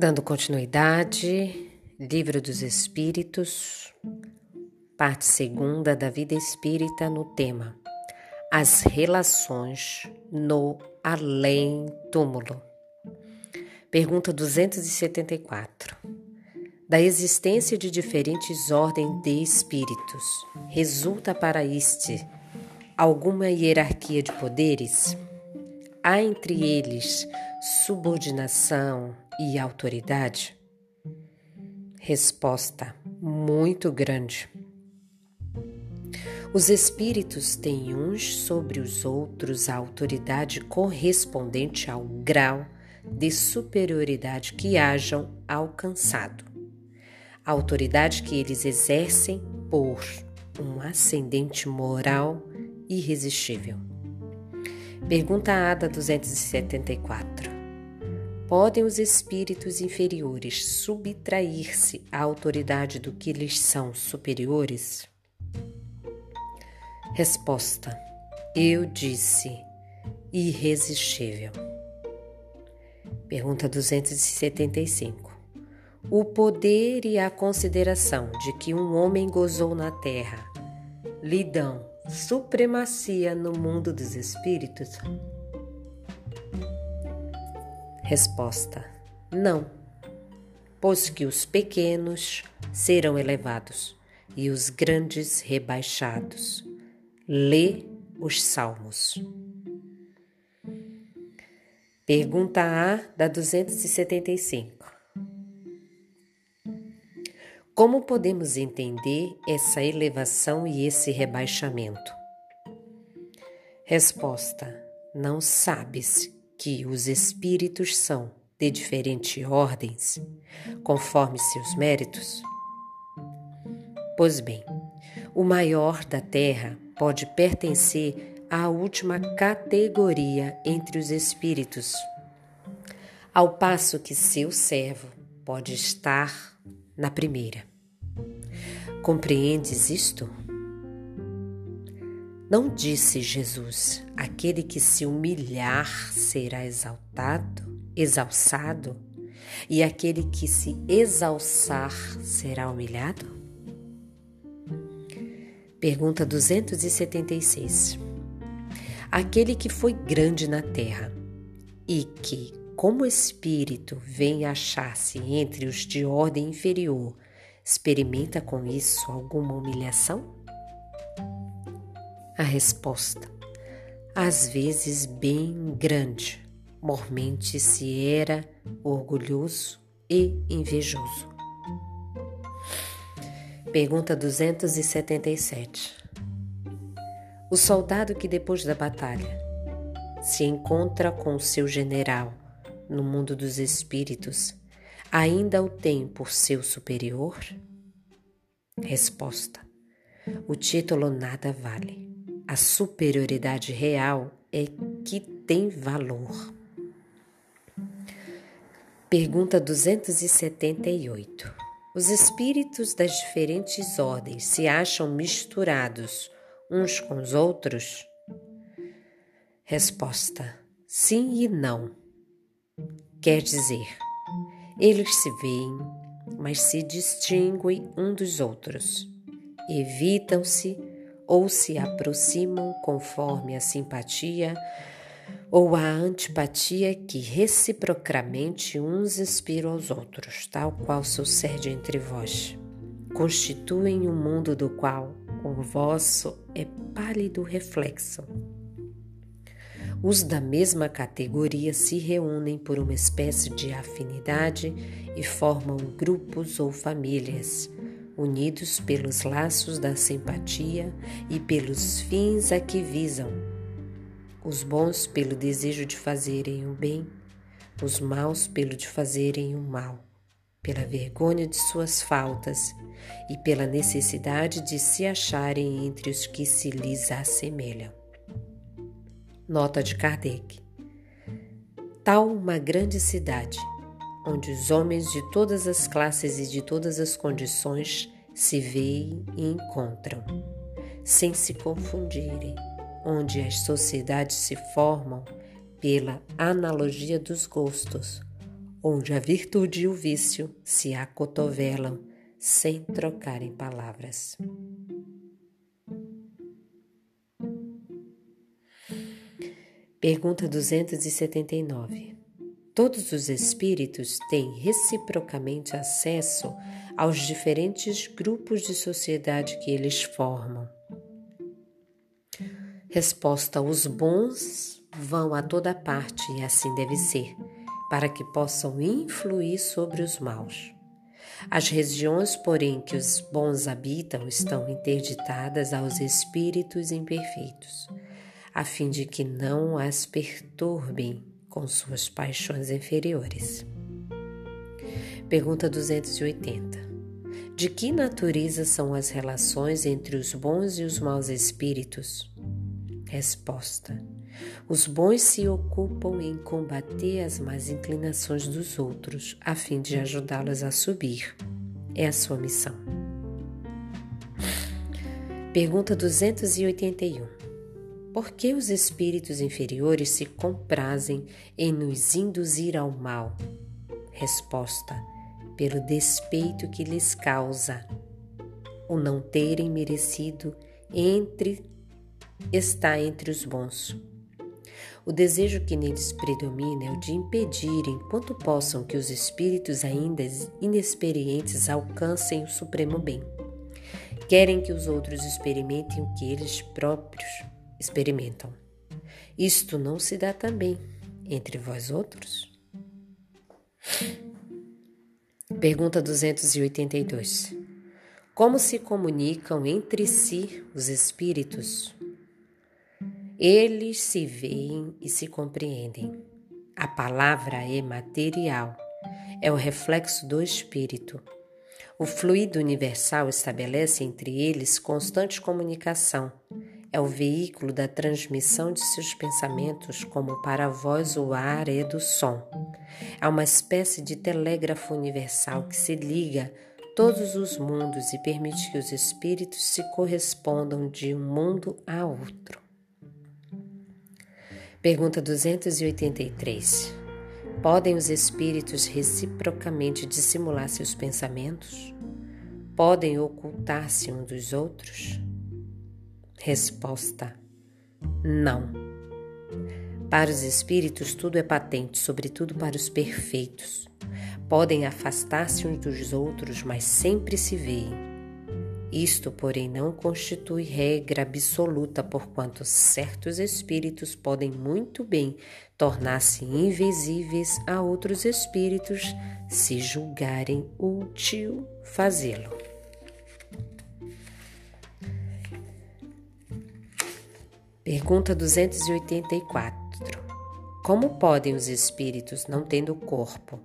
Dando continuidade, Livro dos Espíritos, parte segunda da vida espírita no tema As relações no além-túmulo. Pergunta 274. Da existência de diferentes ordens de espíritos, resulta para este alguma hierarquia de poderes? Há entre eles subordinação e autoridade? Resposta: muito grande. Os espíritos têm uns sobre os outros a autoridade correspondente ao grau de superioridade que hajam alcançado. A autoridade que eles exercem por um ascendente moral irresistível. Pergunta ADA 274. Podem os espíritos inferiores subtrair-se à autoridade do que lhes são superiores? Resposta: Eu disse, irresistível. Pergunta 275. O poder e a consideração de que um homem gozou na terra lhe dão supremacia no mundo dos espíritos? Resposta: Não, pois que os pequenos serão elevados e os grandes rebaixados. Lê os Salmos. Pergunta A da 275. Como podemos entender essa elevação e esse rebaixamento? Resposta: Não sabes que os espíritos são de diferentes ordens, conforme seus méritos? Pois bem, o maior da terra pode pertencer à última categoria entre os espíritos, ao passo que seu servo pode estar na primeira. Compreendes isto? Não disse Jesus: aquele que se humilhar será exaltado, exalçado, e aquele que se exalçar será humilhado? Pergunta 276. Aquele que foi grande na terra e que, como espírito, vem achar-se entre os de ordem inferior, experimenta com isso alguma humilhação? A resposta, às vezes bem grande, mormente se era orgulhoso e invejoso. Pergunta 277. O soldado que depois da batalha se encontra com seu general no mundo dos espíritos, ainda o tem por seu superior? Resposta: O título nada vale. A superioridade real é que tem valor. Pergunta 278. Os espíritos das diferentes ordens se acham misturados uns com os outros? Resposta: sim e não. Quer dizer, eles se veem, mas se distinguem um dos outros. Evitam-se ou se aproximam conforme a simpatia ou a antipatia que reciprocamente uns inspiram aos outros, tal qual sucede entre vós. Constituem um mundo do qual o vosso é pálido reflexo. Os da mesma categoria se reúnem por uma espécie de afinidade e formam grupos ou famílias unidos pelos laços da simpatia e pelos fins a que visam. Os bons pelo desejo de fazerem o bem, os maus pelo de fazerem o mal, pela vergonha de suas faltas e pela necessidade de se acharem entre os que se lhes assemelham. Nota de Kardec. Tal uma grande cidade onde os homens de todas as classes e de todas as condições se veem e encontram, sem se confundirem, onde as sociedades se formam pela analogia dos gostos, onde a virtude e o vício se acotovelam sem trocarem palavras. Pergunta 279. Todos os espíritos têm reciprocamente acesso aos diferentes grupos de sociedade que eles formam. Resposta: Os bons vão a toda parte e assim deve ser, para que possam influir sobre os maus. As regiões, porém, que os bons habitam estão interditadas aos espíritos imperfeitos, a fim de que não as perturbem com suas paixões inferiores. Pergunta 280. De que natureza são as relações entre os bons e os maus espíritos? Resposta: Os bons se ocupam em combater as más inclinações dos outros, a fim de ajudá-los a subir. É a sua missão. Pergunta 281. Por que os espíritos inferiores se comprazem em nos induzir ao mal? Resposta: pelo despeito que lhes causa o não terem merecido entre está entre os bons. O desejo que neles predomina é o de impedir, enquanto possam, que os espíritos ainda inexperientes alcancem o supremo bem. Querem que os outros experimentem o que eles próprios experimentam. Isto não se dá também entre vós outros? Pergunta 282. Como se comunicam entre si os espíritos? Eles se veem e se compreendem. A palavra é material, é o reflexo do espírito. O fluido universal estabelece entre eles constante comunicação. É o veículo da transmissão de seus pensamentos, como para vós o ar é do som. É uma espécie de telégrafo universal que se liga todos os mundos e permite que os espíritos se correspondam de um mundo a outro. Pergunta 283. Podem os espíritos reciprocamente dissimular seus pensamentos? Podem ocultar-se um dos outros? Resposta: Não. Para os espíritos, tudo é patente, sobretudo para os perfeitos. Podem afastar-se uns dos outros, mas sempre se veem. Isto, porém, não constitui regra absoluta, porquanto certos espíritos podem muito bem tornar-se invisíveis a outros espíritos se julgarem útil fazê-lo. Pergunta 284. Como podem os espíritos, não tendo corpo,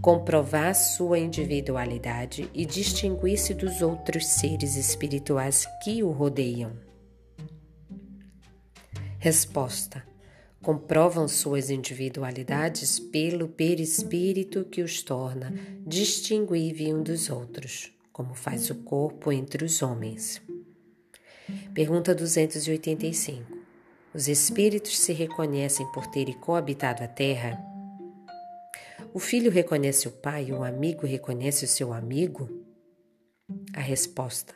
comprovar sua individualidade e distinguir-se dos outros seres espirituais que o rodeiam? Resposta: Comprovam suas individualidades pelo perispírito que os torna distinguíveis um dos outros, como faz o corpo entre os homens. Pergunta 285. Os espíritos se reconhecem por terem coabitado a terra? O filho reconhece o pai, o amigo reconhece o seu amigo? A resposta: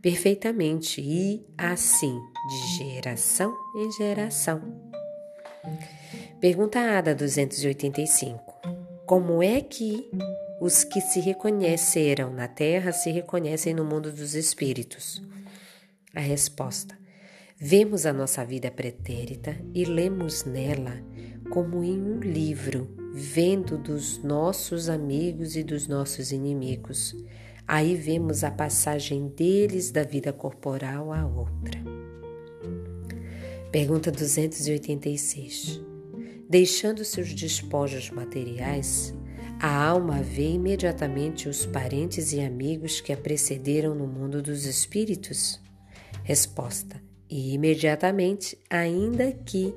perfeitamente e assim, de geração em geração. Pergunta Ada 285. Como é que os que se reconheceram na terra se reconhecem no mundo dos espíritos? A resposta: Vemos a nossa vida pretérita e lemos nela como em um livro vendo dos nossos amigos e dos nossos inimigos. Aí vemos a passagem deles da vida corporal à outra. Pergunta 286. Deixando seus despojos materiais, a alma vê imediatamente os parentes e amigos que a precederam no mundo dos espíritos? Resposta: imediatamente, ainda que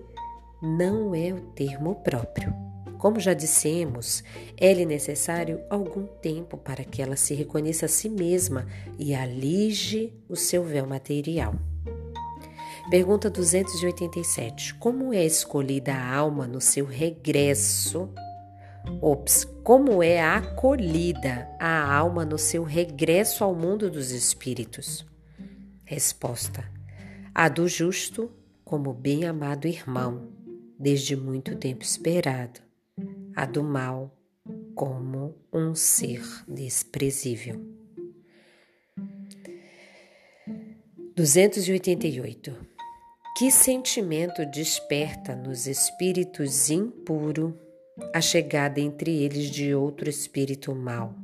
não é o termo próprio. Como já dissemos, é-lhe necessário algum tempo para que ela se reconheça a si mesma e alige o seu véu material. Pergunta 287. Como é escolhida a alma no seu regresso Ops, como é acolhida a alma no seu regresso ao mundo dos espíritos? Resposta: A do justo, como bem-amado irmão, desde muito tempo esperado. A do mal, como um ser desprezível. 288. Que sentimento desperta nos espíritos impuro a chegada entre eles de outro espírito mau?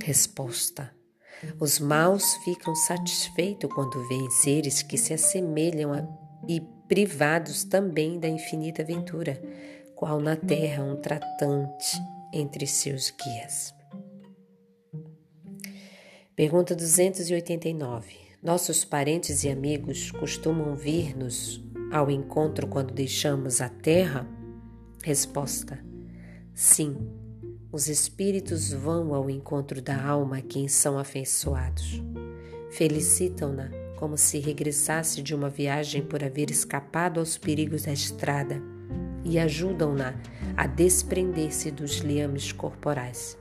Resposta: Os maus ficam satisfeitos quando veem seres que se assemelham a, e privados também da infinita aventura, qual na terra um tratante entre seus guias. Pergunta 289. Nossos parentes e amigos costumam vir-nos ao encontro quando deixamos a terra? Resposta: Sim. Os espíritos vão ao encontro da alma a quem são afeiçoados. Felicitam-na como se regressasse de uma viagem por haver escapado aos perigos da estrada e ajudam-na a desprender-se dos liames corporais.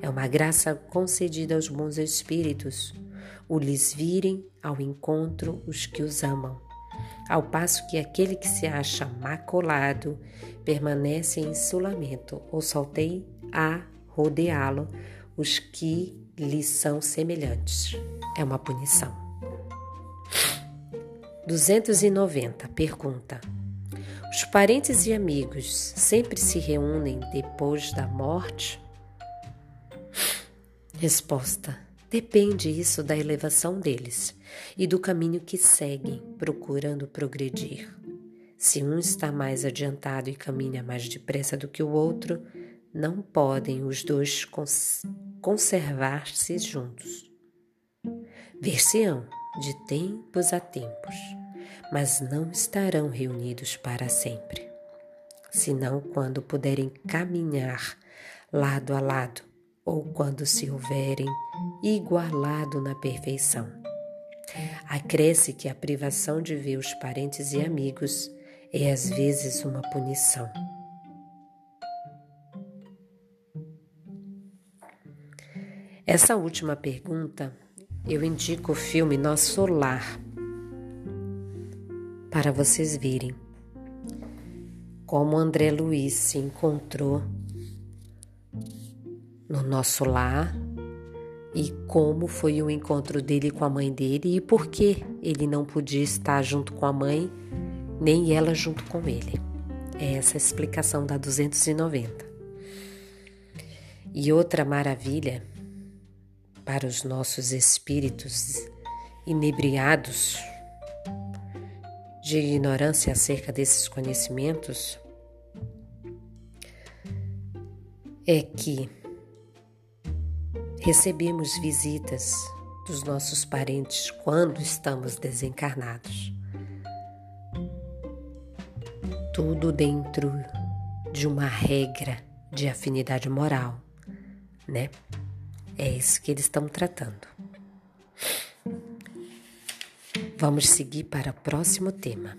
É uma graça concedida aos bons espíritos o lhes virem ao encontro os que os amam, ao passo que aquele que se acha maculado permanece em isolamento ou saltei a rodeá-lo os que lhe são semelhantes. É uma punição. 290. Pergunta: Os parentes e amigos sempre se reúnem depois da morte? Resposta: Depende isso da elevação deles e do caminho que seguem, procurando progredir. Se um está mais adiantado e caminha mais depressa do que o outro, não podem os dois cons conservar-se juntos. Ver-se-ão de tempos a tempos, mas não estarão reunidos para sempre, senão quando puderem caminhar lado a lado ou quando se houverem igualado na perfeição. Acresce que a privação de ver os parentes e amigos é às vezes uma punição. Essa última pergunta, eu indico o filme Nosso Lar para vocês virem como André Luiz se encontrou no nosso lar e como foi o encontro dele com a mãe dele e por que ele não podia estar junto com a mãe, nem ela junto com ele. É essa a explicação da 290. E outra maravilha para os nossos espíritos inebriados de ignorância acerca desses conhecimentos é que Recebemos visitas dos nossos parentes quando estamos desencarnados. Tudo dentro de uma regra de afinidade moral, né? É isso que eles estão tratando. Vamos seguir para o próximo tema.